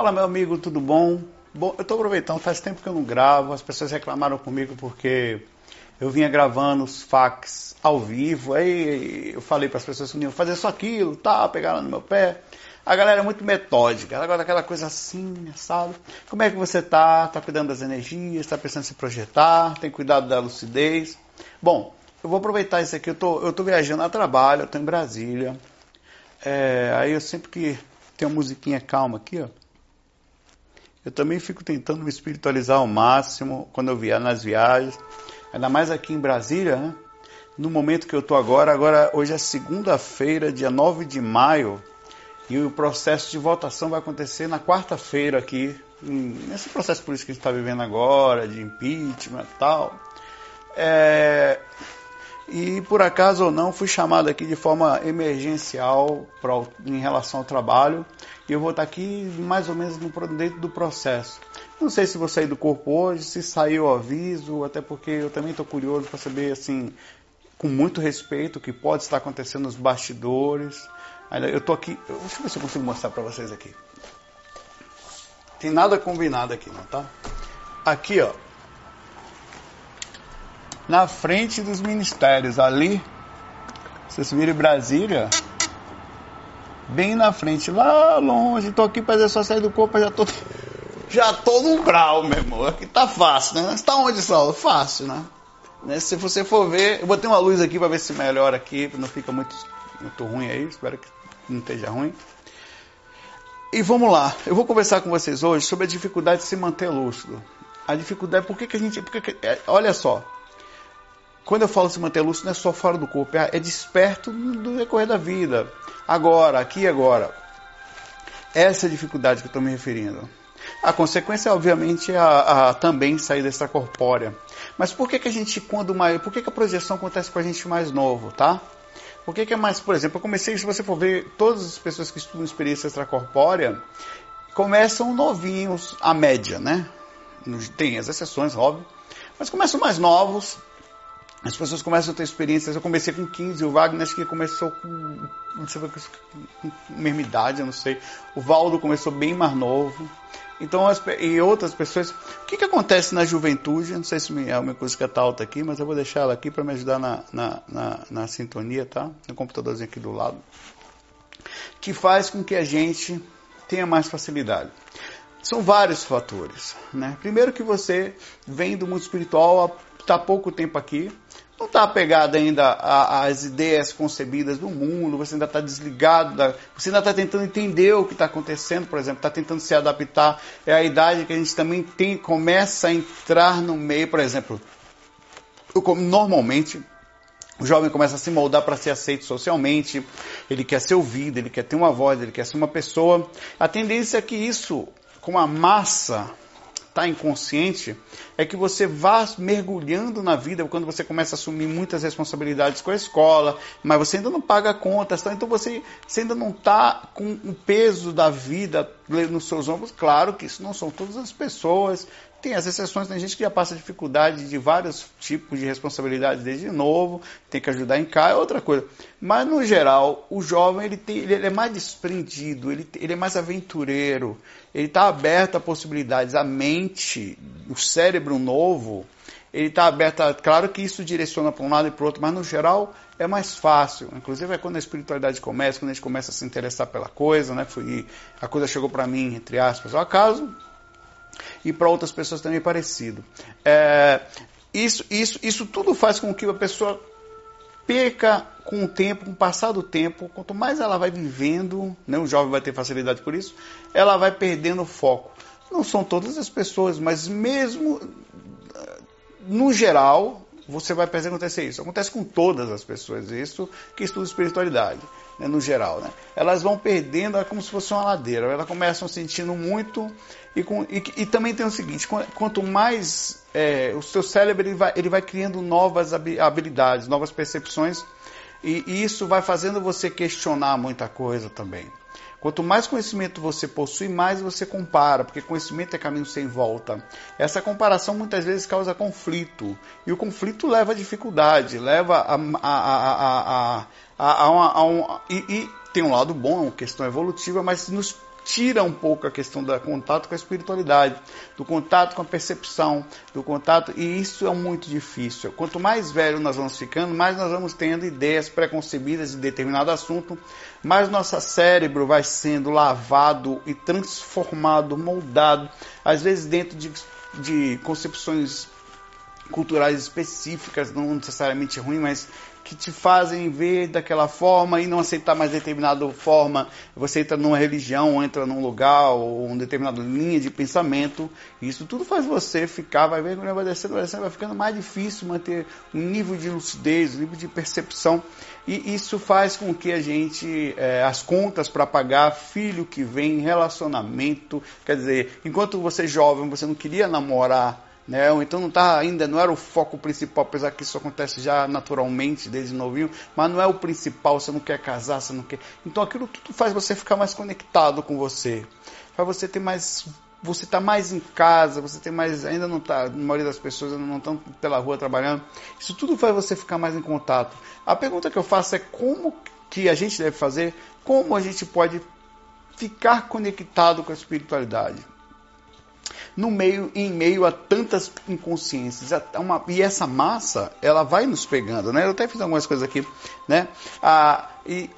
Fala, meu amigo, tudo bom? Bom, eu estou aproveitando, faz tempo que eu não gravo, as pessoas reclamaram comigo porque eu vinha gravando os fax ao vivo, aí eu falei para as pessoas que iam fazer só aquilo, tá, pegaram no meu pé. A galera é muito metódica, ela gosta daquela coisa assim, sabe? Como é que você tá? Tá cuidando das energias, tá pensando em se projetar, tem cuidado da lucidez. Bom, eu vou aproveitar isso aqui, eu tô, eu tô viajando a trabalho, eu tô em Brasília. É, aí eu sempre que tem uma musiquinha calma aqui, ó. Eu também fico tentando me espiritualizar ao máximo quando eu viajo nas viagens, ainda mais aqui em Brasília, né? No momento que eu estou agora, agora hoje é segunda-feira, dia 9 de maio, e o processo de votação vai acontecer na quarta-feira aqui, nesse processo político que a gente está vivendo agora, de impeachment e tal. É, e por acaso ou não, fui chamado aqui de forma emergencial pra, em relação ao trabalho. E eu vou estar aqui mais ou menos no, dentro do processo. Não sei se vou sair do corpo hoje, se saiu o aviso, até porque eu também estou curioso para saber, assim, com muito respeito, o que pode estar acontecendo nos bastidores. Eu estou aqui, deixa eu ver se eu consigo mostrar para vocês aqui. Tem nada combinado aqui, não tá? Aqui, ó, na frente dos ministérios, ali, vocês viram Brasília, bem na frente, lá longe, tô aqui para só sair do corpo, já tô já tô no brau, meu irmão. Aqui tá fácil, né? Está onde, Saulo? Fácil, né? né? Se você for ver, eu botei uma luz aqui para ver se melhora aqui, não fica muito, muito ruim aí, espero que não esteja ruim. E vamos lá, eu vou conversar com vocês hoje sobre a dificuldade de se manter lúcido. A dificuldade, por que, que a gente. Que, é, olha só, quando eu falo se manter lúcido, não é só fora do corpo, é, é desperto no decorrer da vida. Agora, aqui e agora. Essa é a dificuldade que eu estou me referindo. A consequência, obviamente, é a, a também sair dessa corpórea. Mas por que, que a gente, quando mais. Por que, que a projeção acontece com a gente mais novo, tá? Por que, que é mais, por exemplo, eu comecei, se você for ver, todas as pessoas que estudam experiência extracorpórea começam novinhos, a média, né? Tem as exceções, óbvio, mas começam mais novos, as pessoas começam a ter experiências. Eu comecei com 15, o Wagner acho que começou com, não sei, com mesma idade, eu não sei. O Valdo começou bem mais novo. Então, as, e outras pessoas. O que, que acontece na juventude? Não sei se é uma coisa que está alta aqui, mas eu vou deixar ela aqui para me ajudar na, na, na, na sintonia, tá? No computadorzinho aqui do lado. Que faz com que a gente tenha mais facilidade. São vários fatores. Né? Primeiro que você vem do mundo espiritual está pouco tempo aqui, não está apegado ainda às ideias concebidas do mundo, você ainda está desligado, da, você ainda está tentando entender o que está acontecendo, por exemplo, está tentando se adaptar. É a idade que a gente também tem, começa a entrar no meio, por exemplo, eu, normalmente o jovem começa a se moldar para ser aceito socialmente, ele quer ser ouvido, ele quer ter uma voz, ele quer ser uma pessoa. A tendência é que isso, com a massa está inconsciente, é que você vá mergulhando na vida quando você começa a assumir muitas responsabilidades com a escola, mas você ainda não paga contas, tá? então você, você ainda não está com o peso da vida nos seus ombros. Claro que isso não são todas as pessoas, tem as exceções, tem gente que já passa dificuldade de vários tipos de responsabilidade desde novo, tem que ajudar em casa, é outra coisa. Mas, no geral, o jovem ele, tem, ele é mais desprendido, ele, ele é mais aventureiro, ele está aberto a possibilidades. A mente, o cérebro novo, ele está aberto. A, claro que isso direciona para um lado e para o outro, mas, no geral, é mais fácil. Inclusive, é quando a espiritualidade começa, quando a gente começa a se interessar pela coisa, né? A coisa chegou para mim, entre aspas, ao acaso, e para outras pessoas também parecido. É, isso, isso, isso tudo faz com que a pessoa perca com o tempo, com o passar do tempo, quanto mais ela vai vivendo, né, o jovem vai ter facilidade por isso, ela vai perdendo o foco. Não são todas as pessoas, mas mesmo no geral, você vai pensar acontecer isso. Acontece com todas as pessoas, isso que estuda espiritualidade, né, no geral. Né? Elas vão perdendo, é como se fosse uma ladeira. Elas começam sentindo muito. E, com, e, e também tem o seguinte: quanto mais é, o seu cérebro ele vai, ele vai criando novas habilidades, novas percepções, e, e isso vai fazendo você questionar muita coisa também. Quanto mais conhecimento você possui, mais você compara, porque conhecimento é caminho sem volta. Essa comparação muitas vezes causa conflito, e o conflito leva a dificuldade, leva a, a, a, a, a, um. E, e tem um lado bom, é uma questão evolutiva, mas nos tira um pouco a questão do contato com a espiritualidade, do contato com a percepção, do contato, e isso é muito difícil. Quanto mais velho nós vamos ficando, mais nós vamos tendo ideias preconcebidas de determinado assunto, mais nosso cérebro vai sendo lavado e transformado, moldado, às vezes dentro de, de concepções culturais específicas, não necessariamente ruim, mas que te fazem ver daquela forma e não aceitar mais determinada forma. Você entra numa religião, entra num lugar ou uma determinada linha de pensamento. Isso tudo faz você ficar, vai ver vai descendo, vai descendo, vai ficando mais difícil manter um nível de lucidez, um nível de percepção. E isso faz com que a gente, é, as contas para pagar, filho que vem, relacionamento, quer dizer, enquanto você é jovem, você não queria namorar né? Ou então não tá ainda, não era o foco principal, apesar que isso acontece já naturalmente desde novinho, mas não é o principal, você não quer casar, você não quer. Então aquilo tudo faz você ficar mais conectado com você. Faz você ter mais você está mais em casa, você tem mais, ainda não está, a maioria das pessoas ainda não estão pela rua trabalhando. Isso tudo faz você ficar mais em contato. A pergunta que eu faço é como que a gente deve fazer, como a gente pode ficar conectado com a espiritualidade no meio, em meio a tantas inconsciências. Uma, e essa massa, ela vai nos pegando, né? Eu até fiz algumas coisas aqui, né? Ah, e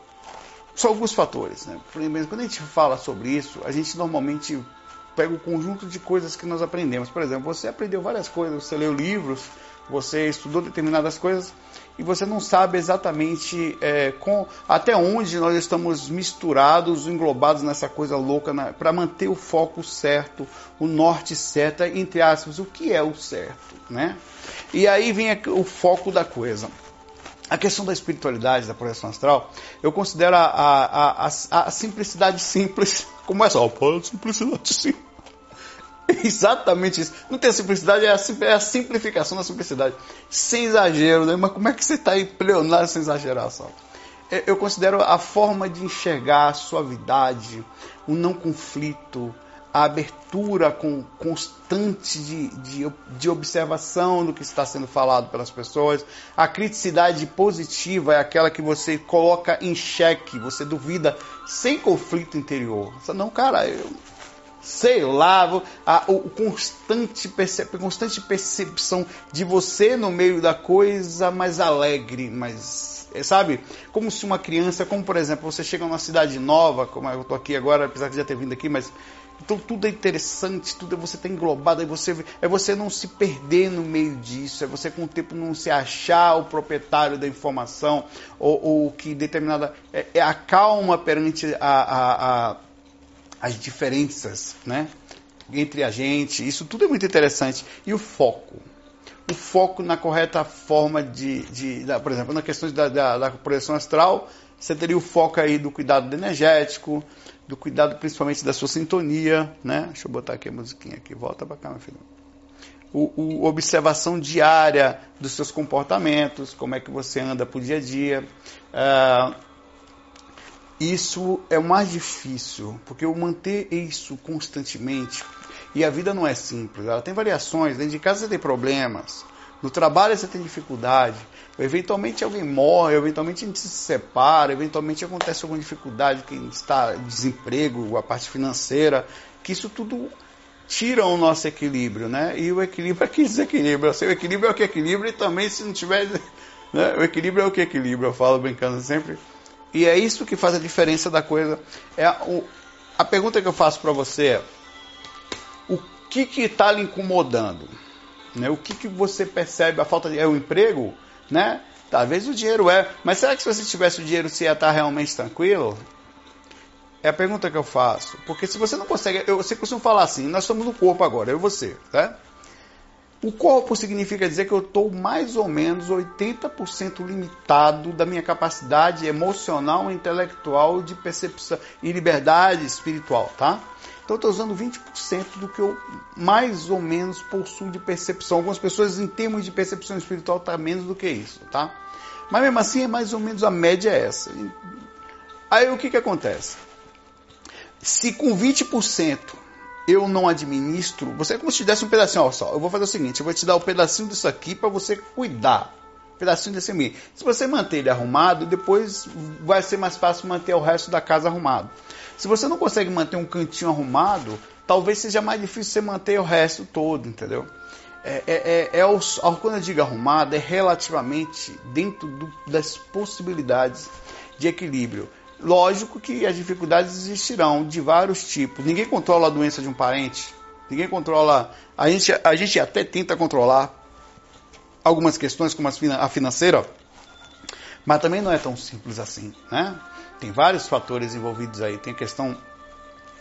são alguns fatores, né? Quando a gente fala sobre isso, a gente normalmente pega o conjunto de coisas que nós aprendemos. Por exemplo, você aprendeu várias coisas, você leu livros, você estudou determinadas coisas, e você não sabe exatamente é, com, até onde nós estamos misturados, englobados nessa coisa louca, para manter o foco certo, o norte certo, entre aspas, o que é o certo, né? E aí vem o foco da coisa. A questão da espiritualidade, da projeção astral, eu considero a, a, a, a simplicidade simples como essa. Oh, simplicidade simples. Exatamente isso. Não tem a simplicidade, é a, é simplificação da simplicidade. Sem exagero, né? Mas como é que você está aí pleonário sem exageração? É, eu considero a forma de enxergar a suavidade, o não conflito, a abertura com, constante de, de, de, observação do que está sendo falado pelas pessoas. A criticidade positiva é aquela que você coloca em xeque, você duvida sem conflito interior. Não, cara, eu, sei lá, a, o constante, percep, constante percepção de você no meio da coisa mais alegre, mais, é, sabe? Como se uma criança, como por exemplo, você chega numa cidade nova, como eu tô aqui agora, apesar de já ter vindo aqui, mas então tudo é interessante, tudo é você tá englobado, é você, é você não se perder no meio disso, é você com o tempo não se achar o proprietário da informação, ou, ou que determinada. É, é a calma perante a, a, a as diferenças né, entre a gente. Isso tudo é muito interessante. E o foco. O foco na correta forma de, de, de por exemplo, na questão da, da, da, projeção astral, você teria o foco aí do cuidado energético, do cuidado principalmente da sua sintonia, né? Deixa eu botar aqui a musiquinha aqui, volta para cá, meu filho. O, o, observação diária dos seus comportamentos, como é que você anda pro dia a dia. Uh, isso é o mais difícil, porque eu manter isso constantemente, e a vida não é simples, ela tem variações, dentro de casa você tem problemas, no trabalho você tem dificuldade, eventualmente alguém morre, eventualmente a gente se separa, eventualmente acontece alguma dificuldade, que está desemprego, a parte financeira, que isso tudo tira o nosso equilíbrio, né? E o equilíbrio é que desequilibra. O equilíbrio é o que equilibra e também se não tiver, né? O equilíbrio é o que equilibra, eu falo brincando sempre. E é isso que faz a diferença da coisa. É o, a pergunta que eu faço para você é: o que está lhe incomodando? Né? O que, que você percebe? A falta de. É o emprego? Né? Talvez o dinheiro é. Mas será que se você tivesse o dinheiro você ia estar realmente tranquilo? É a pergunta que eu faço. Porque se você não consegue. Eu, você costuma falar assim: nós estamos no corpo agora, eu e você. Tá? O corpo significa dizer que eu estou mais ou menos 80% limitado da minha capacidade emocional, intelectual, de percepção e liberdade espiritual, tá? Então eu estou usando 20% do que eu mais ou menos possuo de percepção. Algumas pessoas, em termos de percepção espiritual, tá menos do que isso, tá? Mas mesmo assim, é mais ou menos a média é essa. Aí o que, que acontece? Se com 20% eu não administro, você é como se te desse um pedacinho, ó, só, eu vou fazer o seguinte, eu vou te dar um pedacinho disso aqui para você cuidar. Um pedacinho desse meio. Se você manter ele arrumado, depois vai ser mais fácil manter o resto da casa arrumado. Se você não consegue manter um cantinho arrumado, talvez seja mais difícil você manter o resto todo, entendeu? É, é, é, é quando eu digo arrumado, é relativamente dentro do, das possibilidades de equilíbrio. Lógico que as dificuldades existirão de vários tipos. Ninguém controla a doença de um parente, ninguém controla. A gente, a gente até tenta controlar algumas questões, como a financeira, mas também não é tão simples assim. Né? Tem vários fatores envolvidos aí. Tem questão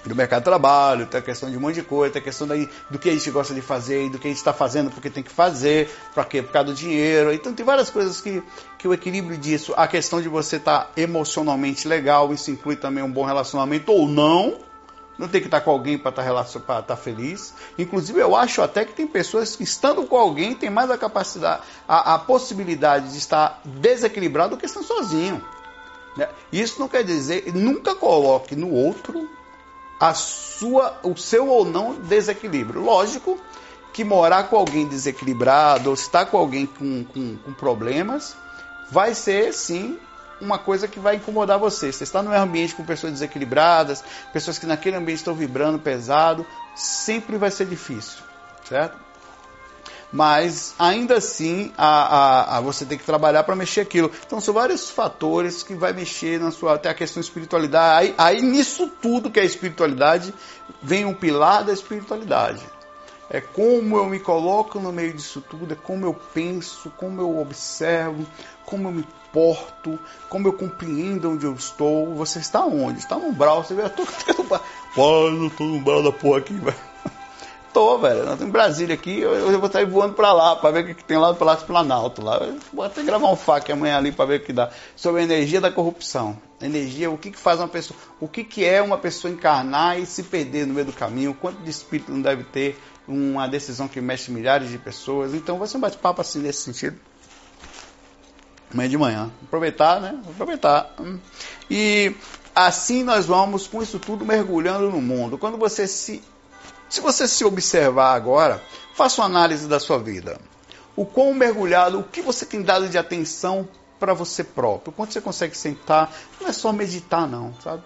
do mercado de trabalho, tem a questão de um monte de coisa, tem a questão daí do que a gente gosta de fazer e do que a gente está fazendo porque tem que fazer, para quê? Por causa do dinheiro. Então tem várias coisas que, que o equilíbrio disso, a questão de você estar tá emocionalmente legal, isso inclui também um bom relacionamento ou não. Não tem que estar tá com alguém para estar tá, tá feliz. Inclusive, eu acho até que tem pessoas que, estando com alguém, tem mais a capacidade, a, a possibilidade de estar desequilibrado do que estando sozinho. Né? Isso não quer dizer, nunca coloque no outro a sua, o seu ou não desequilíbrio. Lógico que morar com alguém desequilibrado ou estar com alguém com, com, com problemas vai ser sim uma coisa que vai incomodar você. Você está num ambiente com pessoas desequilibradas, pessoas que naquele ambiente estão vibrando pesado, sempre vai ser difícil, certo? Mas ainda assim a, a, a você tem que trabalhar para mexer aquilo. Então são vários fatores que vai mexer na sua até a questão espiritualidade. Aí, aí nisso tudo que é espiritualidade vem um pilar da espiritualidade. É como eu me coloco no meio disso tudo, é como eu penso, como eu observo, como eu me porto, como eu compreendo onde eu estou. Você está onde? Está no umbral, você vê, eu tô, Pai, eu tô no umbral da porra aqui, velho. Tô, velho. Nós em Brasília aqui, eu, eu vou sair voando pra lá, pra ver o que, tem lá do Palácio Planalto. Lá. Vou até gravar um FAQ amanhã ali pra ver o que dá. Sobre a energia da corrupção. Energia, o que, que faz uma pessoa. O que, que é uma pessoa encarnar e se perder no meio do caminho? Quanto de espírito não deve ter uma decisão que mexe milhares de pessoas? Então vai ser um bate-papo assim nesse sentido. Amanhã de manhã. Aproveitar, né? Aproveitar. E assim nós vamos, com isso tudo, mergulhando no mundo. Quando você se se você se observar agora, faça uma análise da sua vida. O quão mergulhado, o que você tem dado de atenção para você próprio. Quando você consegue sentar, não é só meditar não, sabe?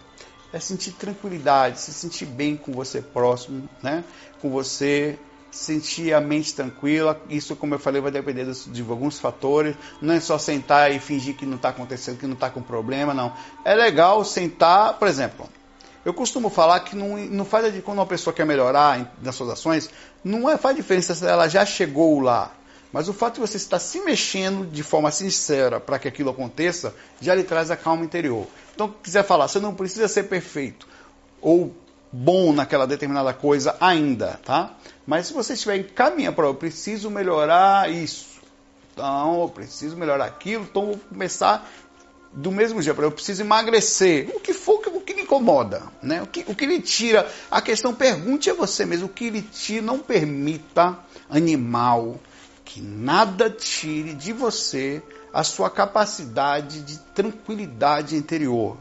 É sentir tranquilidade, se sentir bem com você próximo, né? Com você, sentir a mente tranquila. Isso, como eu falei, vai depender de alguns fatores. Não é só sentar e fingir que não está acontecendo, que não está com problema, não. É legal sentar, por exemplo, eu costumo falar que não, não faz quando uma pessoa quer melhorar nas suas ações, não é, faz diferença se ela já chegou lá. Mas o fato de você estar se mexendo de forma sincera para que aquilo aconteça, já lhe traz a calma interior. Então, quiser falar, você não precisa ser perfeito ou bom naquela determinada coisa ainda, tá? Mas se você estiver encaminhando para eu preciso melhorar isso, então eu preciso melhorar aquilo, então vou começar do mesmo jeito, eu preciso emagrecer. O que for, o que lhe incomoda, né? O que, o que lhe tira. A questão, pergunte a você mesmo, o que lhe tira, não permita, animal, que nada tire de você a sua capacidade de tranquilidade interior.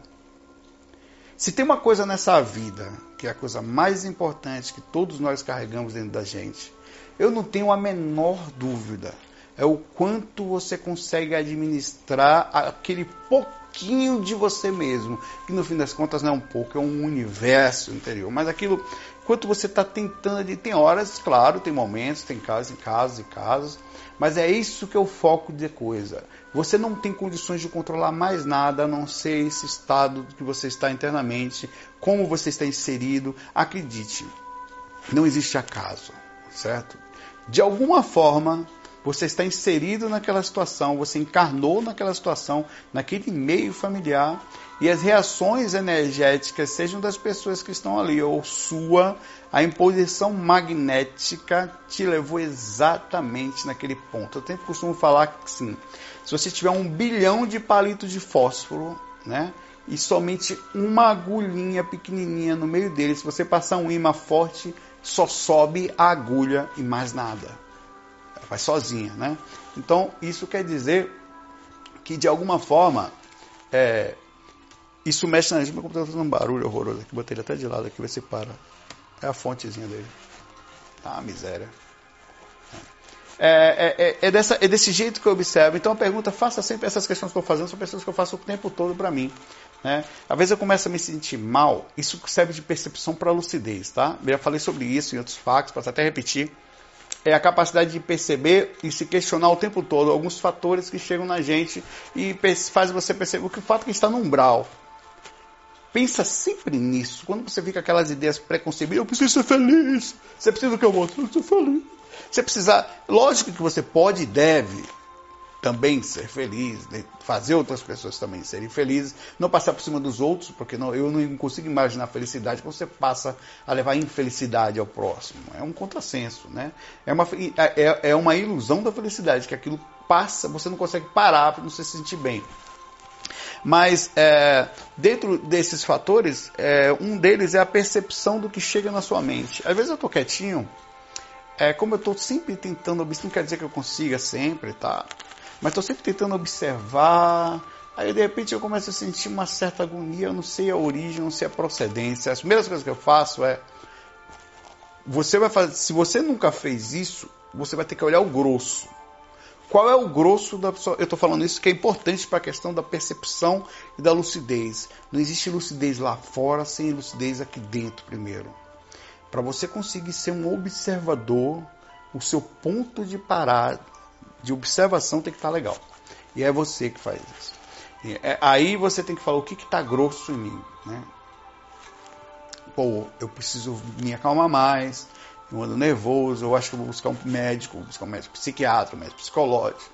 Se tem uma coisa nessa vida, que é a coisa mais importante que todos nós carregamos dentro da gente, eu não tenho a menor dúvida é o quanto você consegue administrar aquele pouquinho de você mesmo, que no fim das contas não é um pouco, é um universo interior. Mas aquilo, quanto você está tentando, tem horas, claro, tem momentos, tem casos e casos e casos, mas é isso que é o foco de coisa. Você não tem condições de controlar mais nada a não ser esse estado que você está internamente, como você está inserido. Acredite, não existe acaso, certo? De alguma forma, você está inserido naquela situação, você encarnou naquela situação, naquele meio familiar, e as reações energéticas, sejam das pessoas que estão ali ou sua, a imposição magnética te levou exatamente naquele ponto. Eu sempre costumo falar que sim, se você tiver um bilhão de palitos de fósforo, né? E somente uma agulhinha pequenininha no meio dele, se você passar um imã forte, só sobe a agulha e mais nada faz sozinha, né? Então isso quer dizer que de alguma forma é, isso mexe na gente. Meu computador tá fazendo um barulho horroroso aqui, botei ele até de lado aqui, ver se para. É a fontezinha dele. Ah, miséria. É, é, é, dessa, é desse jeito que eu observo. Então a pergunta, faça sempre essas questões que eu estou fazendo, são pessoas que eu faço o tempo todo para mim. Né? Às vezes eu começo a me sentir mal, isso serve de percepção para lucidez, tá? Eu já falei sobre isso em outros factos, posso até repetir. É a capacidade de perceber e se questionar o tempo todo alguns fatores que chegam na gente e faz você perceber que o fato que está no umbral. Pensa sempre nisso. Quando você fica aquelas ideias preconcebidas, eu preciso ser feliz. Você precisa do que eu outro? Eu ser feliz. Você precisa, lógico que você pode e deve também ser feliz, né? fazer outras pessoas também serem felizes, não passar por cima dos outros, porque não, eu não consigo imaginar felicidade quando você passa a levar infelicidade ao próximo. É um contrassenso, né? É uma, é, é uma ilusão da felicidade, que aquilo passa, você não consegue parar para não se sentir bem. Mas é, dentro desses fatores, é, um deles é a percepção do que chega na sua mente. Às vezes eu estou quietinho, é, como eu estou sempre tentando, não quer dizer que eu consiga sempre, tá? Mas estou sempre tentando observar. Aí de repente eu começo a sentir uma certa agonia, eu não sei a origem, não sei a procedência. As primeiras coisas que eu faço é você vai fazer, se você nunca fez isso, você vai ter que olhar o grosso. Qual é o grosso da pessoa? Eu estou falando isso que é importante para a questão da percepção e da lucidez. Não existe lucidez lá fora sem lucidez aqui dentro primeiro. Para você conseguir ser um observador, o seu ponto de parar de observação tem que estar tá legal. E é você que faz isso. É, aí você tem que falar o que está grosso em mim. Né? Pô, eu preciso me acalmar mais, eu ando nervoso, eu acho que vou buscar um médico, vou buscar um médico psiquiatra, um médico psicológico,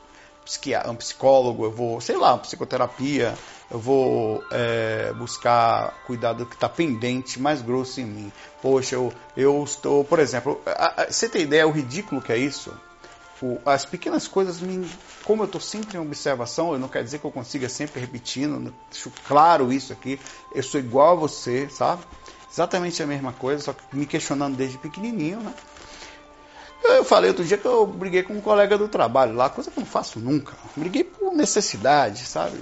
um psicólogo, eu vou, sei lá, psicoterapia, eu vou é, buscar cuidar do que está pendente, mais grosso em mim. Poxa, eu, eu estou, por exemplo, a, a, você tem ideia o ridículo que é isso? As pequenas coisas, me, como eu estou sempre em observação, eu não quer dizer que eu consiga sempre repetindo, deixo claro isso aqui, eu sou igual a você, sabe? Exatamente a mesma coisa, só que me questionando desde pequenininho, né? Eu falei outro dia que eu briguei com um colega do trabalho lá, coisa que eu não faço nunca. Briguei por necessidade, sabe?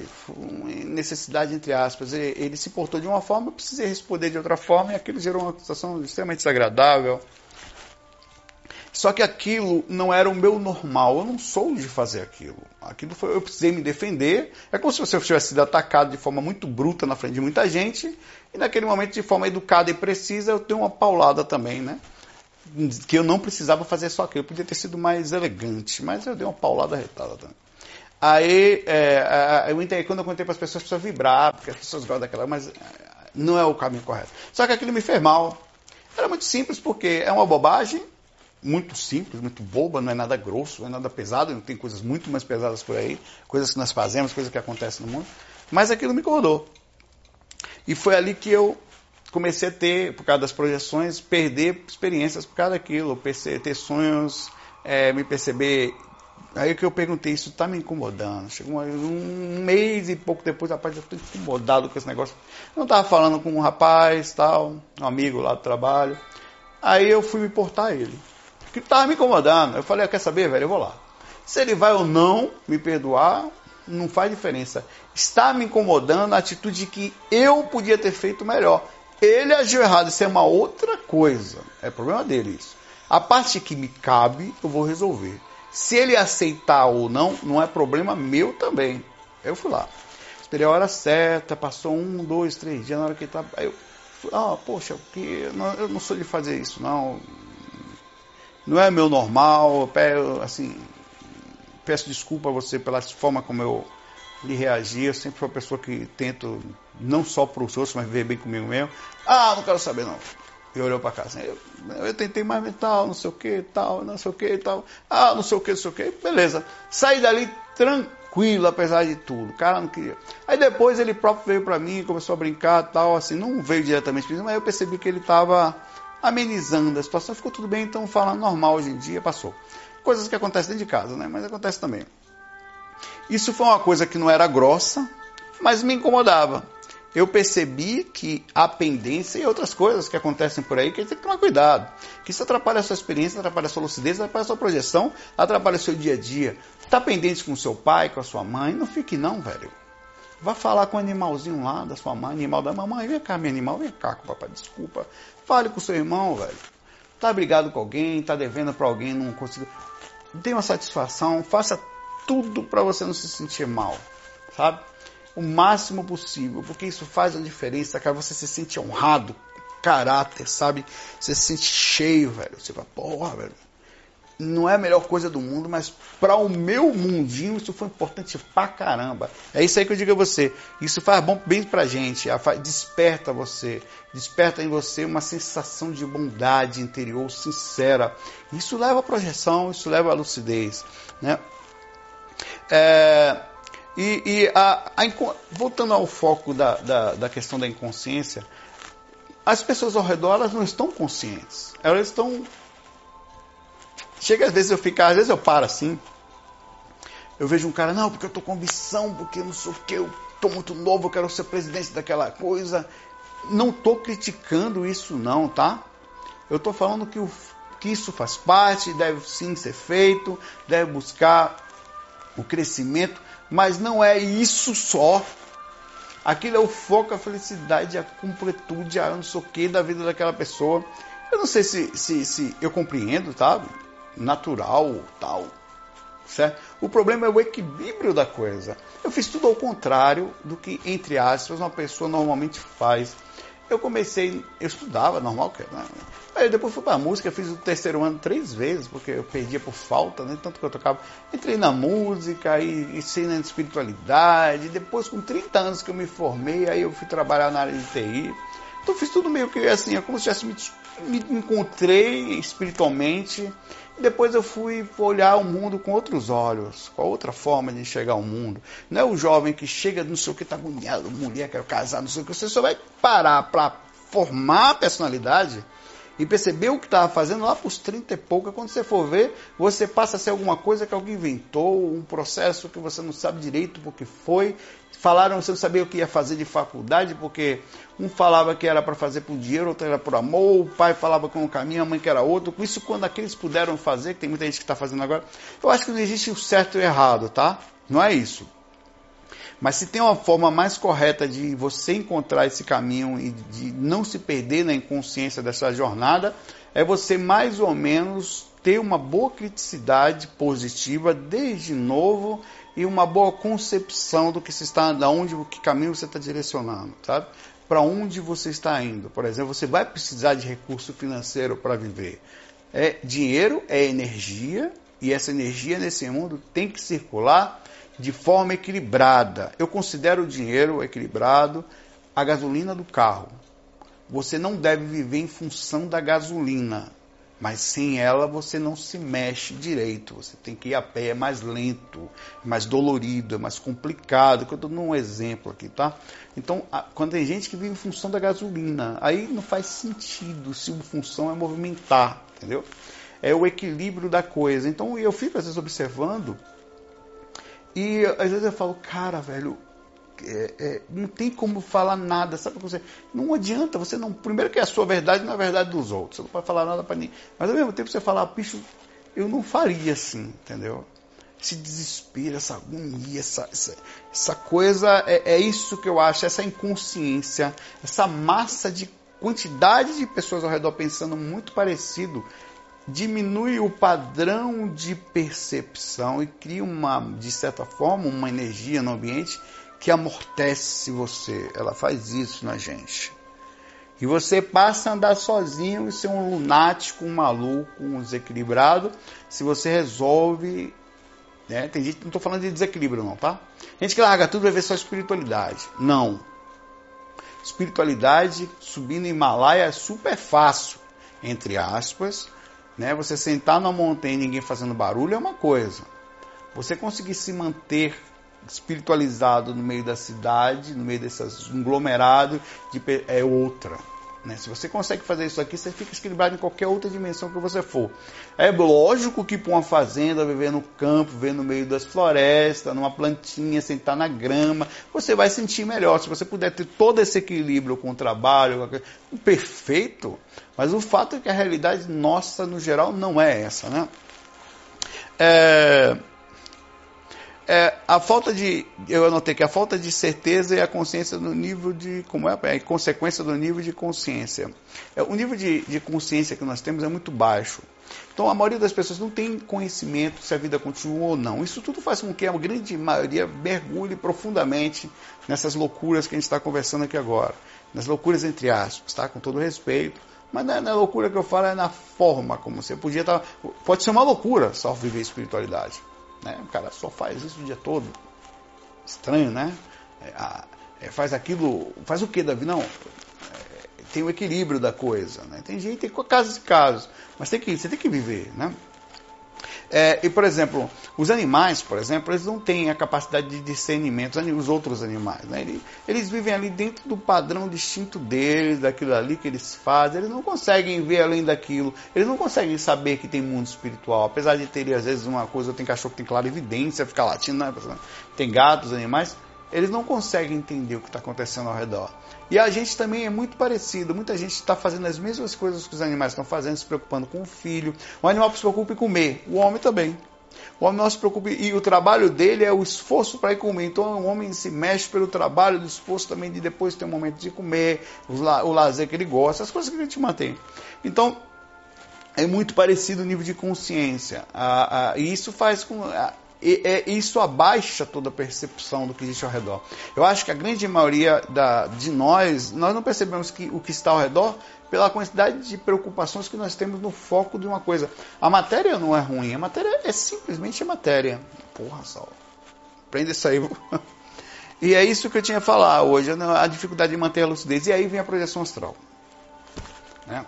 Necessidade entre aspas. Ele se portou de uma forma, eu precisei responder de outra forma, e aquilo gerou uma situação extremamente desagradável. Só que aquilo não era o meu normal. Eu não sou de fazer aquilo. Aquilo foi, eu precisei me defender. É como se você tivesse sido atacado de forma muito bruta na frente de muita gente. E naquele momento, de forma educada e precisa, eu tenho uma paulada também, né? Que eu não precisava fazer só aquilo. Eu podia ter sido mais elegante, mas eu dei uma paulada retada também. Aí, é, eu entendi, quando eu contei para as pessoas, as pessoas vibrar, porque as pessoas gostam daquela, mas é, não é o caminho correto. Só que aquilo me fez mal. Era muito simples, porque é uma bobagem, muito simples, muito boba, não é nada grosso, não é nada pesado, não tem coisas muito mais pesadas por aí, coisas que nós fazemos, coisas que acontecem no mundo, mas aquilo me incomodou. E foi ali que eu comecei a ter, por causa das projeções, perder experiências por causa daquilo, ter sonhos, é, me perceber. Aí que eu perguntei, isso está me incomodando. Chegou um, mês e pouco depois, rapaz, eu estou incomodado com esse negócio. Eu estava falando com um rapaz, tal, um amigo lá do trabalho. Aí eu fui me portar a ele que estava me incomodando. Eu falei, ah, quer saber, velho? Eu vou lá. Se ele vai ou não me perdoar, não faz diferença. Está me incomodando a atitude que eu podia ter feito melhor. Ele agiu errado, isso é uma outra coisa. É problema dele isso. A parte que me cabe, eu vou resolver. Se ele aceitar ou não, não é problema meu também. Eu fui lá. Esperei a hora certa, passou um, dois, três dias, na hora que ele estava. Eu, ah, poxa, porque eu não sou de fazer isso, não não é meu normal, assim, peço desculpa a você pela forma como eu lhe reagi, eu sempre fui uma pessoa que tento, não só para os outros, mas viver bem comigo mesmo. Ah, não quero saber não. E olhou para assim, eu, eu, tentei mais tal, não sei o que, tal, não sei o que, tal. Ah, não sei o que, não sei o que, beleza. Saí dali tranquilo, apesar de tudo. O cara não queria. Aí depois ele próprio veio para mim, começou a brincar tal, assim, não veio diretamente, mas eu percebi que ele estava amenizando a situação, ficou tudo bem, então falando normal hoje em dia, passou. Coisas que acontecem dentro de casa, né? Mas acontece também. Isso foi uma coisa que não era grossa, mas me incomodava. Eu percebi que a pendência e outras coisas que acontecem por aí, que a gente tem que tomar cuidado. Que isso atrapalha a sua experiência, atrapalha a sua lucidez, atrapalha a sua projeção, atrapalha o seu dia a dia. Está pendente com seu pai, com a sua mãe, não fique não, velho. Vá falar com o animalzinho lá da sua mãe, animal da mamãe. Vem cá, meu animal, vem cá com o papai, desculpa. Fale com seu irmão, velho. Tá brigado com alguém, tá devendo para alguém, não conseguiu. dê uma satisfação, faça tudo para você não se sentir mal, sabe? O máximo possível, porque isso faz a diferença, cara. Você se sente honrado, caráter, sabe? Você se sente cheio, velho. Você fala, porra, velho não é a melhor coisa do mundo, mas para o meu mundinho isso foi importante pra caramba. É isso aí que eu digo a você. Isso faz bom bem pra gente, desperta você, desperta em você uma sensação de bondade interior sincera. Isso leva à projeção, isso leva à lucidez, né? É, e, e a, a, voltando ao foco da, da, da questão da inconsciência, as pessoas ao redor elas não estão conscientes, elas estão Chega às vezes eu fico, às vezes eu paro assim. Eu vejo um cara, não, porque eu tô com ambição, porque não sei o que, eu tô muito novo, eu quero ser presidente daquela coisa. Não tô criticando isso não, tá? Eu tô falando que, o, que isso faz parte, deve sim ser feito, deve buscar o crescimento, mas não é isso só. Aquilo é o foco, a felicidade, a completude, a não sei o que da vida daquela pessoa. Eu não sei se, se, se eu compreendo, tá? Natural, tal. Certo? O problema é o equilíbrio da coisa. Eu fiz tudo ao contrário do que, entre aspas, uma pessoa normalmente faz. Eu comecei, eu estudava normal, né? Aí depois fui para a música, fiz o terceiro ano três vezes, porque eu perdia por falta, né? tanto que eu tocava. Entrei na música e, e sei na espiritualidade. Depois, com 30 anos que eu me formei, aí eu fui trabalhar na área de TI. Então fiz tudo meio que assim, é como se tivesse me, me encontrei espiritualmente depois eu fui olhar o mundo com outros olhos, com outra forma de enxergar o mundo. Não é o jovem que chega, não sei o que, está agoniado, mulher, quero casar, não sei o que. Você só vai parar para formar a personalidade e perceber o que estava fazendo lá para os 30 e pouco. Quando você for ver, você passa a ser alguma coisa que alguém inventou, um processo que você não sabe direito porque foi. Falaram, você não sabia o que ia fazer de faculdade, porque um falava que era para fazer por dinheiro, outro era por amor, o pai falava com um caminho, a mãe que era outro. Isso, quando aqueles puderam fazer, que tem muita gente que está fazendo agora, eu acho que não existe o certo e o errado, tá? Não é isso. Mas se tem uma forma mais correta de você encontrar esse caminho e de não se perder na inconsciência dessa jornada, é você mais ou menos ter uma boa criticidade positiva desde novo e uma boa concepção do que se está, da onde, que caminho você está direcionando, sabe? Para onde você está indo. Por exemplo, você vai precisar de recurso financeiro para viver. É dinheiro é energia e essa energia nesse mundo tem que circular de forma equilibrada. Eu considero o dinheiro equilibrado a gasolina do carro. Você não deve viver em função da gasolina, mas sem ela você não se mexe direito. Você tem que ir a pé, é mais lento, mais dolorido, é mais complicado. eu estou dando um exemplo aqui, tá? Então, quando tem gente que vive em função da gasolina, aí não faz sentido se a função é movimentar, entendeu? É o equilíbrio da coisa. Então, eu fico às vezes observando e às vezes eu falo, cara, velho, é, é, não tem como falar nada, sabe? Você, não adianta, você não. Primeiro que é a sua verdade não é a verdade dos outros, você não pode falar nada para ninguém. Mas ao mesmo tempo você falar, bicho, eu não faria assim, entendeu? Esse desespero, essa agonia, essa, essa, essa coisa, é, é isso que eu acho, essa inconsciência, essa massa de quantidade de pessoas ao redor pensando muito parecido diminui o padrão de percepção e cria uma, de certa forma, uma energia no ambiente que amortece você. Ela faz isso na gente. E você passa a andar sozinho e ser um lunático, um maluco, um desequilibrado, se você resolve. Né? Tem gente, não estou falando de desequilíbrio, não, tá? Gente que larga tudo vai ver só espiritualidade. Não. Espiritualidade, subir no Himalaia é super fácil, entre aspas, né? Você sentar numa montanha e ninguém fazendo barulho é uma coisa. Você conseguir se manter espiritualizado no meio da cidade, no meio desses conglomerados, de, é outra. Né? Se você consegue fazer isso aqui, você fica equilibrado em qualquer outra dimensão que você for. É lógico que para uma fazenda, viver no campo, viver no meio das florestas, numa plantinha, sentar na grama, você vai sentir melhor. Se você puder ter todo esse equilíbrio com o trabalho, perfeito. Mas o fato é que a realidade nossa, no geral, não é essa. Né? É... é, a falta de. Eu anotei que a falta de certeza e a consciência no nível de. Como é? É consequência do nível de consciência. É, o nível de, de consciência que nós temos é muito baixo. Então a maioria das pessoas não tem conhecimento se a vida continua ou não. Isso tudo faz com que a grande maioria mergulhe profundamente nessas loucuras que a gente está conversando aqui agora. Nas loucuras entre aspas, tá? Com todo respeito. Mas não é na loucura que eu falo, é na forma como você podia estar. Tá, pode ser uma loucura só viver espiritualidade. Né? O cara só faz isso o dia todo. Estranho, né? É, é, faz aquilo. Faz o que, Davi? Não. É, tem o equilíbrio da coisa. Né? Tem gente, tem casos e casos. Mas tem que, você tem que viver, né? É, e, por exemplo, os animais, por exemplo, eles não têm a capacidade de discernimento, os outros animais. Né? Eles, eles, vivem ali dentro do padrão distinto deles, daquilo ali que eles fazem. Eles não conseguem ver além daquilo. Eles não conseguem saber que tem mundo espiritual. Apesar de terem, às vezes, uma coisa, tem cachorro que tem clara evidência, fica latindo, né? tem gatos, animais. Eles não conseguem entender o que está acontecendo ao redor. E a gente também é muito parecido. Muita gente está fazendo as mesmas coisas que os animais estão fazendo, se preocupando com o filho. O animal se preocupa em comer, o homem também. O homem não se preocupa e o trabalho dele é o esforço para ir comer. Então o homem se mexe pelo trabalho, do esforço também de depois ter um momento de comer, o lazer que ele gosta, as coisas que a gente mantém. Então é muito parecido o nível de consciência. e isso faz com e, é, isso abaixa toda a percepção do que existe ao redor. Eu acho que a grande maioria da, de nós, nós não percebemos que o que está ao redor pela quantidade de preocupações que nós temos no foco de uma coisa. A matéria não é ruim, a matéria é simplesmente a matéria. Porra, Sal. Prende isso aí. e é isso que eu tinha a falar hoje, né? a dificuldade de manter a lucidez. E aí vem a projeção astral. Né?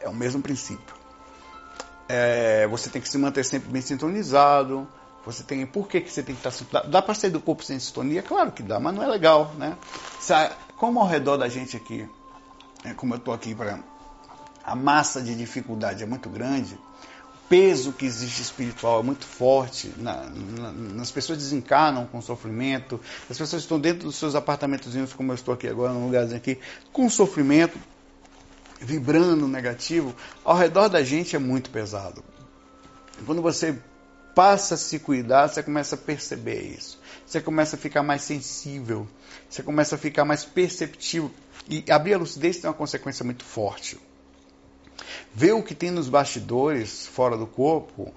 É o mesmo princípio. É, você tem que se manter sempre bem sintonizado. Você tem. Por que, que você tem que estar. Dá, dá para sair do corpo sem sintonia? Claro que dá, mas não é legal, né? Como ao redor da gente aqui, é, como eu estou aqui, para a massa de dificuldade é muito grande, o peso que existe espiritual é muito forte, na, na, as pessoas desencarnam com sofrimento, as pessoas estão dentro dos seus apartamentozinhos, como eu estou aqui agora, num lugarzinho aqui, com sofrimento vibrando negativo, ao redor da gente é muito pesado. Quando você passa a se cuidar, você começa a perceber isso. Você começa a ficar mais sensível, você começa a ficar mais perceptivo. E abrir a lucidez tem uma consequência muito forte. Ver o que tem nos bastidores, fora do corpo,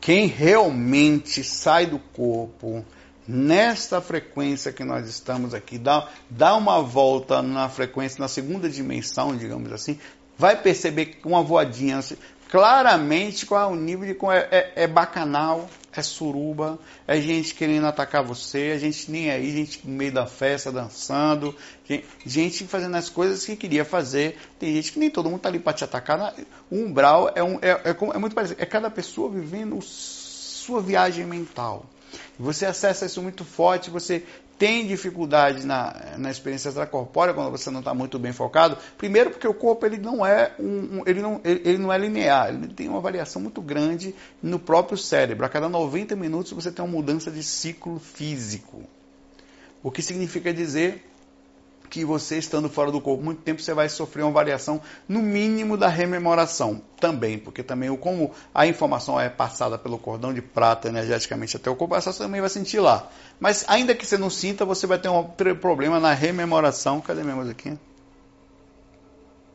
quem realmente sai do corpo, nesta frequência que nós estamos aqui, dá, dá uma volta na frequência, na segunda dimensão, digamos assim, vai perceber uma voadinha, claramente qual é o nível de. É, é, é, bacanal, é suruba, é gente querendo atacar você, é gente nem aí, gente no meio da festa dançando, gente, gente fazendo as coisas que queria fazer. Tem gente que nem todo mundo está ali para te atacar. O umbral é, um, é, é, é muito parecido, é cada pessoa vivendo sua viagem mental. Você acessa isso muito forte, você tem dificuldade na, na experiência extracorpórea quando você não está muito bem focado. Primeiro porque o corpo ele não é um, um ele, não, ele, ele, não é linear, ele tem uma variação muito grande no próprio cérebro. A cada 90 minutos você tem uma mudança de ciclo físico. O que significa dizer que você estando fora do corpo muito tempo, você vai sofrer uma variação no mínimo da rememoração também, porque também como a informação é passada pelo cordão de prata energeticamente até o corpo, você também vai sentir lá. Mas ainda que você não sinta, você vai ter um problema na rememoração. Cadê minha aqui?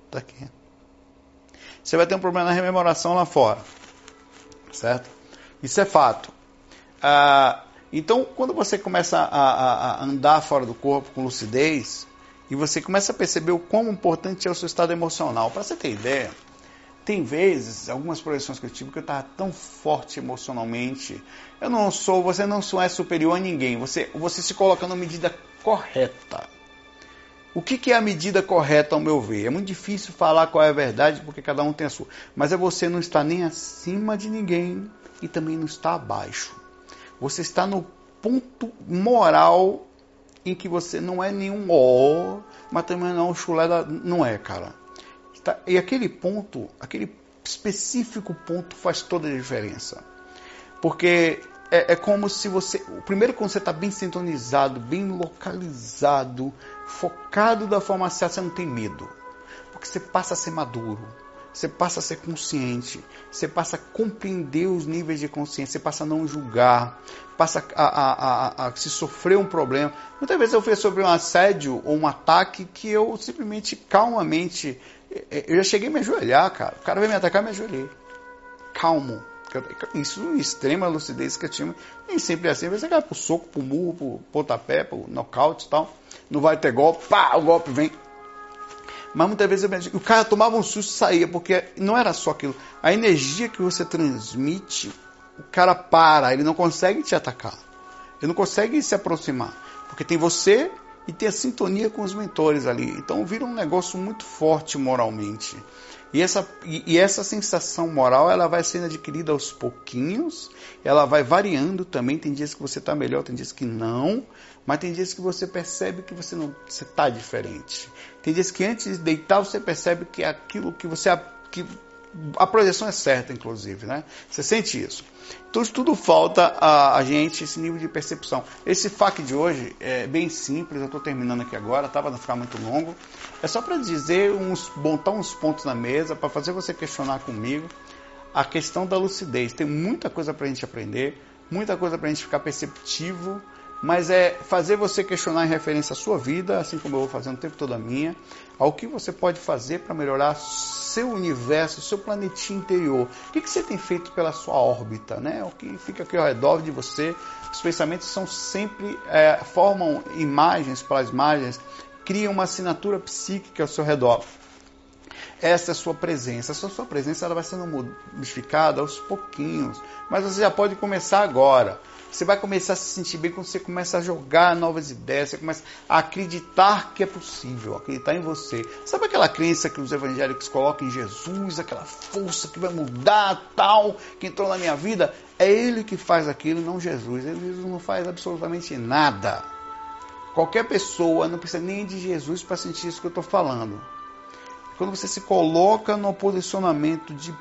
Tá aqui. Você vai ter um problema na rememoração lá fora. Certo? Isso é fato. Ah, então, quando você começa a, a, a andar fora do corpo com lucidez, e você começa a perceber o quão importante é o seu estado emocional. Para você ter ideia, tem vezes, algumas projeções que eu tive, que eu estava tão forte emocionalmente. Eu não sou, você não é superior a ninguém. Você, você se coloca na medida correta. O que, que é a medida correta, ao meu ver? É muito difícil falar qual é a verdade, porque cada um tem a sua. Mas é você não estar nem acima de ninguém e também não está abaixo. Você está no ponto moral em que você não é nenhum ó, mas também não é um chulé. Não é, cara. Tá? E aquele ponto, aquele específico ponto faz toda a diferença. Porque é, é como se você. Primeiro, quando você está bem sintonizado, bem localizado, focado da forma certa, você não tem medo. Porque você passa a ser maduro. Você passa a ser consciente, você passa a compreender os níveis de consciência, você passa a não julgar, passa a, a, a, a se sofrer um problema. Muitas vezes eu fui sobre um assédio ou um ataque que eu simplesmente, calmamente, eh, eh, eu já cheguei a me ajoelhar, cara. O cara veio me atacar, eu me ajoelhei. Calmo. Isso, extrema lucidez que eu tinha. Nem sempre é assim. Você vai pro soco, pro murro, pro pontapé, pro nocaute e tal. Não vai ter golpe, pá, o golpe vem. Mas muitas vezes o cara tomava um susto e saía, porque não era só aquilo. A energia que você transmite, o cara para, ele não consegue te atacar. Ele não consegue se aproximar. Porque tem você e tem a sintonia com os mentores ali. Então vira um negócio muito forte moralmente. E essa, e, essa sensação moral ela vai sendo adquirida aos pouquinhos, ela vai variando também. Tem dias que você está melhor, tem dias que não, mas tem dias que você percebe que você não está diferente. Tem dias que antes de deitar você percebe que aquilo que você que a projeção é certa, inclusive, né? Você sente isso. Então, isso tudo falta a, a gente, esse nível de percepção. Esse FAQ de hoje é bem simples, eu estou terminando aqui agora, tá? Para não ficar muito longo. É só para dizer, uns, botar uns pontos na mesa, para fazer você questionar comigo a questão da lucidez. Tem muita coisa para a gente aprender, muita coisa para a gente ficar perceptivo mas é fazer você questionar em referência à sua vida, assim como eu vou fazendo o tempo todo a minha, ao que você pode fazer para melhorar seu universo, seu planetinho interior. O que, que você tem feito pela sua órbita, né? O que fica aqui ao redor de você. Os pensamentos são sempre é, formam imagens, plasmagens, criam uma assinatura psíquica ao seu redor. Essa é a sua presença. Essa sua presença ela vai sendo modificada aos pouquinhos, mas você já pode começar agora. Você vai começar a se sentir bem quando você começa a jogar novas ideias, você começa a acreditar que é possível, acreditar em você. Sabe aquela crença que os evangélicos colocam em Jesus, aquela força que vai mudar, tal, que entrou na minha vida? É Ele que faz aquilo, não Jesus. Jesus não faz absolutamente nada. Qualquer pessoa não precisa nem de Jesus para sentir isso que eu estou falando. Quando você se coloca no posicionamento de,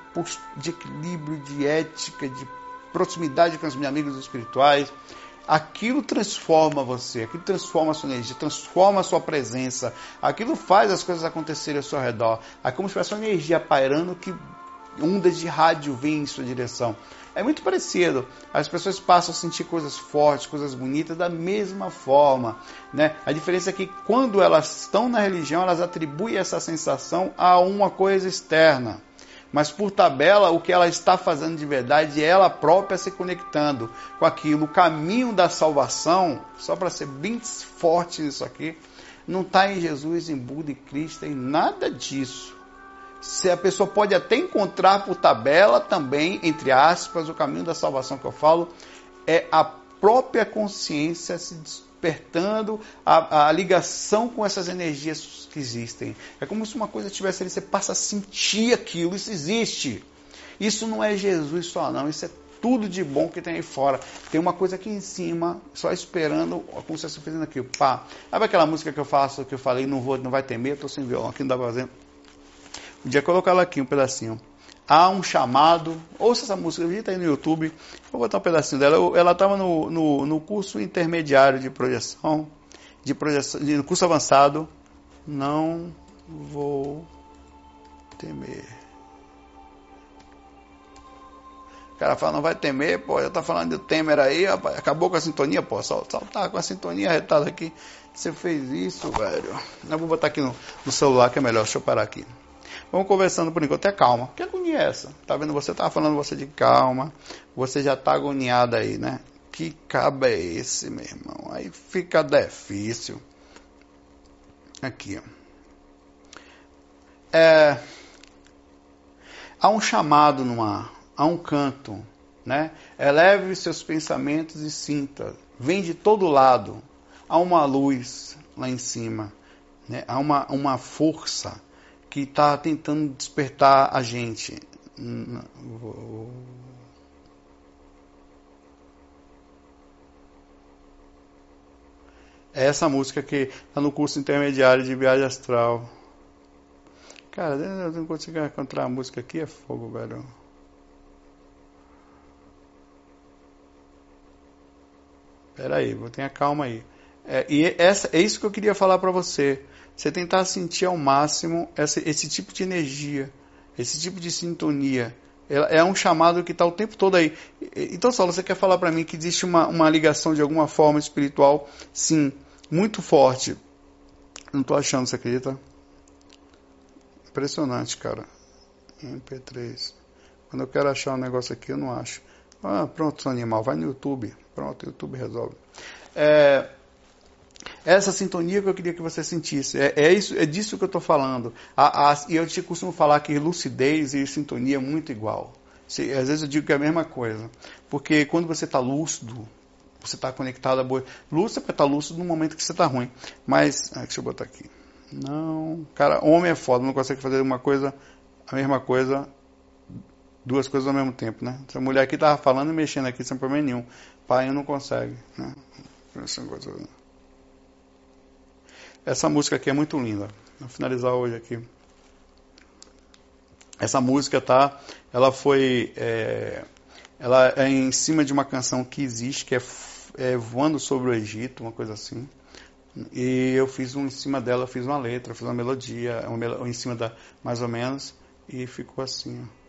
de equilíbrio, de ética, de proximidade com os meus amigos espirituais, aquilo transforma você, aquilo transforma a sua energia, transforma a sua presença, aquilo faz as coisas acontecerem ao seu redor. É como se fosse uma energia pairando que ondas de rádio vêm em sua direção. É muito parecido. As pessoas passam a sentir coisas fortes, coisas bonitas da mesma forma. Né? A diferença é que quando elas estão na religião, elas atribuem essa sensação a uma coisa externa mas por tabela o que ela está fazendo de verdade é ela própria se conectando com aquilo. O caminho da salvação, só para ser bem forte nisso aqui, não está em Jesus, em Buda, em Cristo, em nada disso. Se a pessoa pode até encontrar por tabela também, entre aspas, o caminho da salvação que eu falo, é a própria consciência se despertando a, a, ligação com essas energias que existem. É como se uma coisa estivesse ali, você passa a sentir aquilo, isso existe. Isso não é Jesus só, não, isso é tudo de bom que tem aí fora. Tem uma coisa aqui em cima, só esperando, como se você fazendo aqui, pá. Sabe aquela música que eu faço, que eu falei, não vou, não vai temer, estou sem violão, aqui não dá pra fazer. Podia colocar ela aqui um pedacinho há um chamado. Ouça essa música, digita aí no YouTube. Vou botar um pedacinho dela. Ela estava no, no, no, curso intermediário de projeção, de projeção, no curso avançado. Não vou temer. O cara fala, não vai temer, pô, já tá falando de Temer aí, rapaz, acabou com a sintonia, pô, só tá com a sintonia retada aqui. Você fez isso, velho. Eu vou botar aqui no, no celular que é melhor, deixa eu parar aqui. Vamos conversando por enquanto. É calma. Que agonia é essa? Tá vendo? Você tava falando você de calma. Você já tá agoniado aí, né? Que cabo é esse, meu irmão? Aí fica difícil. Aqui, ó. É, há um chamado no ar, há um canto, né? Eleve seus pensamentos e sinta. Vem de todo lado. Há uma luz lá em cima, né? Há uma, uma força que está tentando despertar a gente. É essa música que está no curso intermediário de viagem astral. Cara, eu não consigo encontrar a música aqui, é fogo, velho. Pera aí, vou ter calma aí. É, e essa, é isso que eu queria falar para você. Você tentar sentir ao máximo esse, esse tipo de energia, esse tipo de sintonia, é um chamado que está o tempo todo aí. Então, Saulo, você quer falar para mim que existe uma, uma ligação de alguma forma espiritual? Sim, muito forte. Não estou achando, você acredita? Impressionante, cara. MP3. Quando eu quero achar um negócio aqui, eu não acho. Ah, pronto, sou animal. Vai no YouTube. Pronto, o YouTube resolve. É, essa sintonia que eu queria que você sentisse. É, é isso, é disso que eu estou falando. A, a, e eu te costumo falar que lucidez e sintonia é muito igual. Se, às vezes eu digo que é a mesma coisa. Porque quando você está lúcido, você está conectado a boa. Lúcido é para estar tá lúcido no momento que você está ruim. Mas. Ah, deixa eu botar aqui. Não. Cara, homem é foda, não consegue fazer uma coisa, a mesma coisa, duas coisas ao mesmo tempo, né? Essa mulher aqui estava falando e mexendo aqui sem problema nenhum. Pai não consegue, né? Essa música aqui é muito linda. Vou finalizar hoje aqui. Essa música tá, ela foi, é, ela é em cima de uma canção que existe, que é, é voando sobre o Egito, uma coisa assim. E eu fiz um em cima dela, fiz uma letra, fiz uma melodia, uma, em cima da, mais ou menos, e ficou assim. Ó.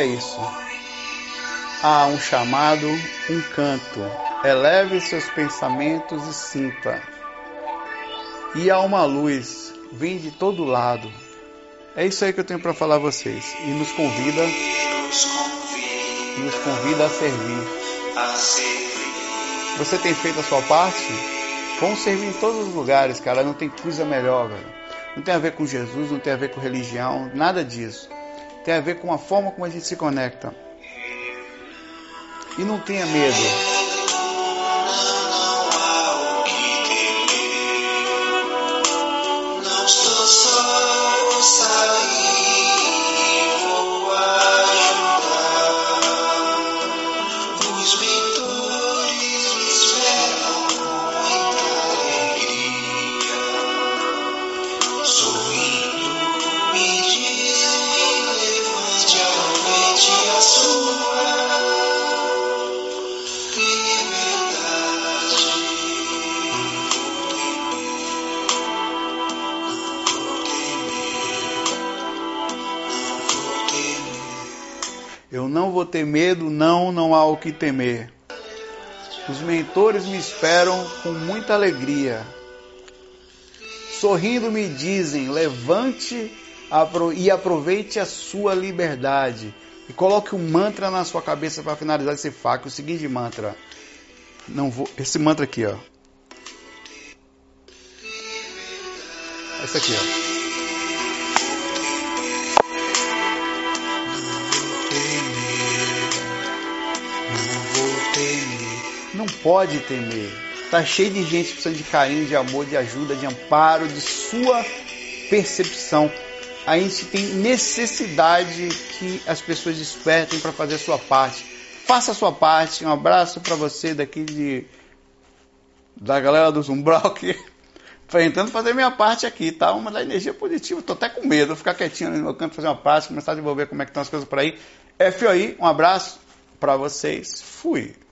é isso. Há um chamado, um canto. Eleve seus pensamentos e sinta. E há uma luz, vem de todo lado. É isso aí que eu tenho para falar a vocês. E nos convida, nos convida a servir. Você tem feito a sua parte? Vamos servir em todos os lugares, cara. Não tem coisa melhor, velho. Não tem a ver com Jesus, não tem a ver com religião, nada disso tem a ver com a forma como a gente se conecta. E não tenha medo. Não vou ter medo, não, não há o que temer. Os mentores me esperam com muita alegria. Sorrindo me dizem: levante e aproveite a sua liberdade. E coloque um mantra na sua cabeça para finalizar esse fac. O seguinte mantra. Não vou. Esse mantra aqui, ó. Esse aqui, ó. Não pode temer. Tá cheio de gente precisando de carinho, de amor, de ajuda, de amparo, de sua percepção. A gente tem necessidade que as pessoas despertem para fazer a sua parte. Faça a sua parte. Um abraço para você daqui de da galera do Zumbral que tentando fazer minha parte aqui, tá? Uma da energia positiva. Tô até com medo, vou ficar quietinho no meu canto, fazer uma parte, começar a desenvolver como é que estão as coisas por aí. FOI, um abraço para vocês. Fui.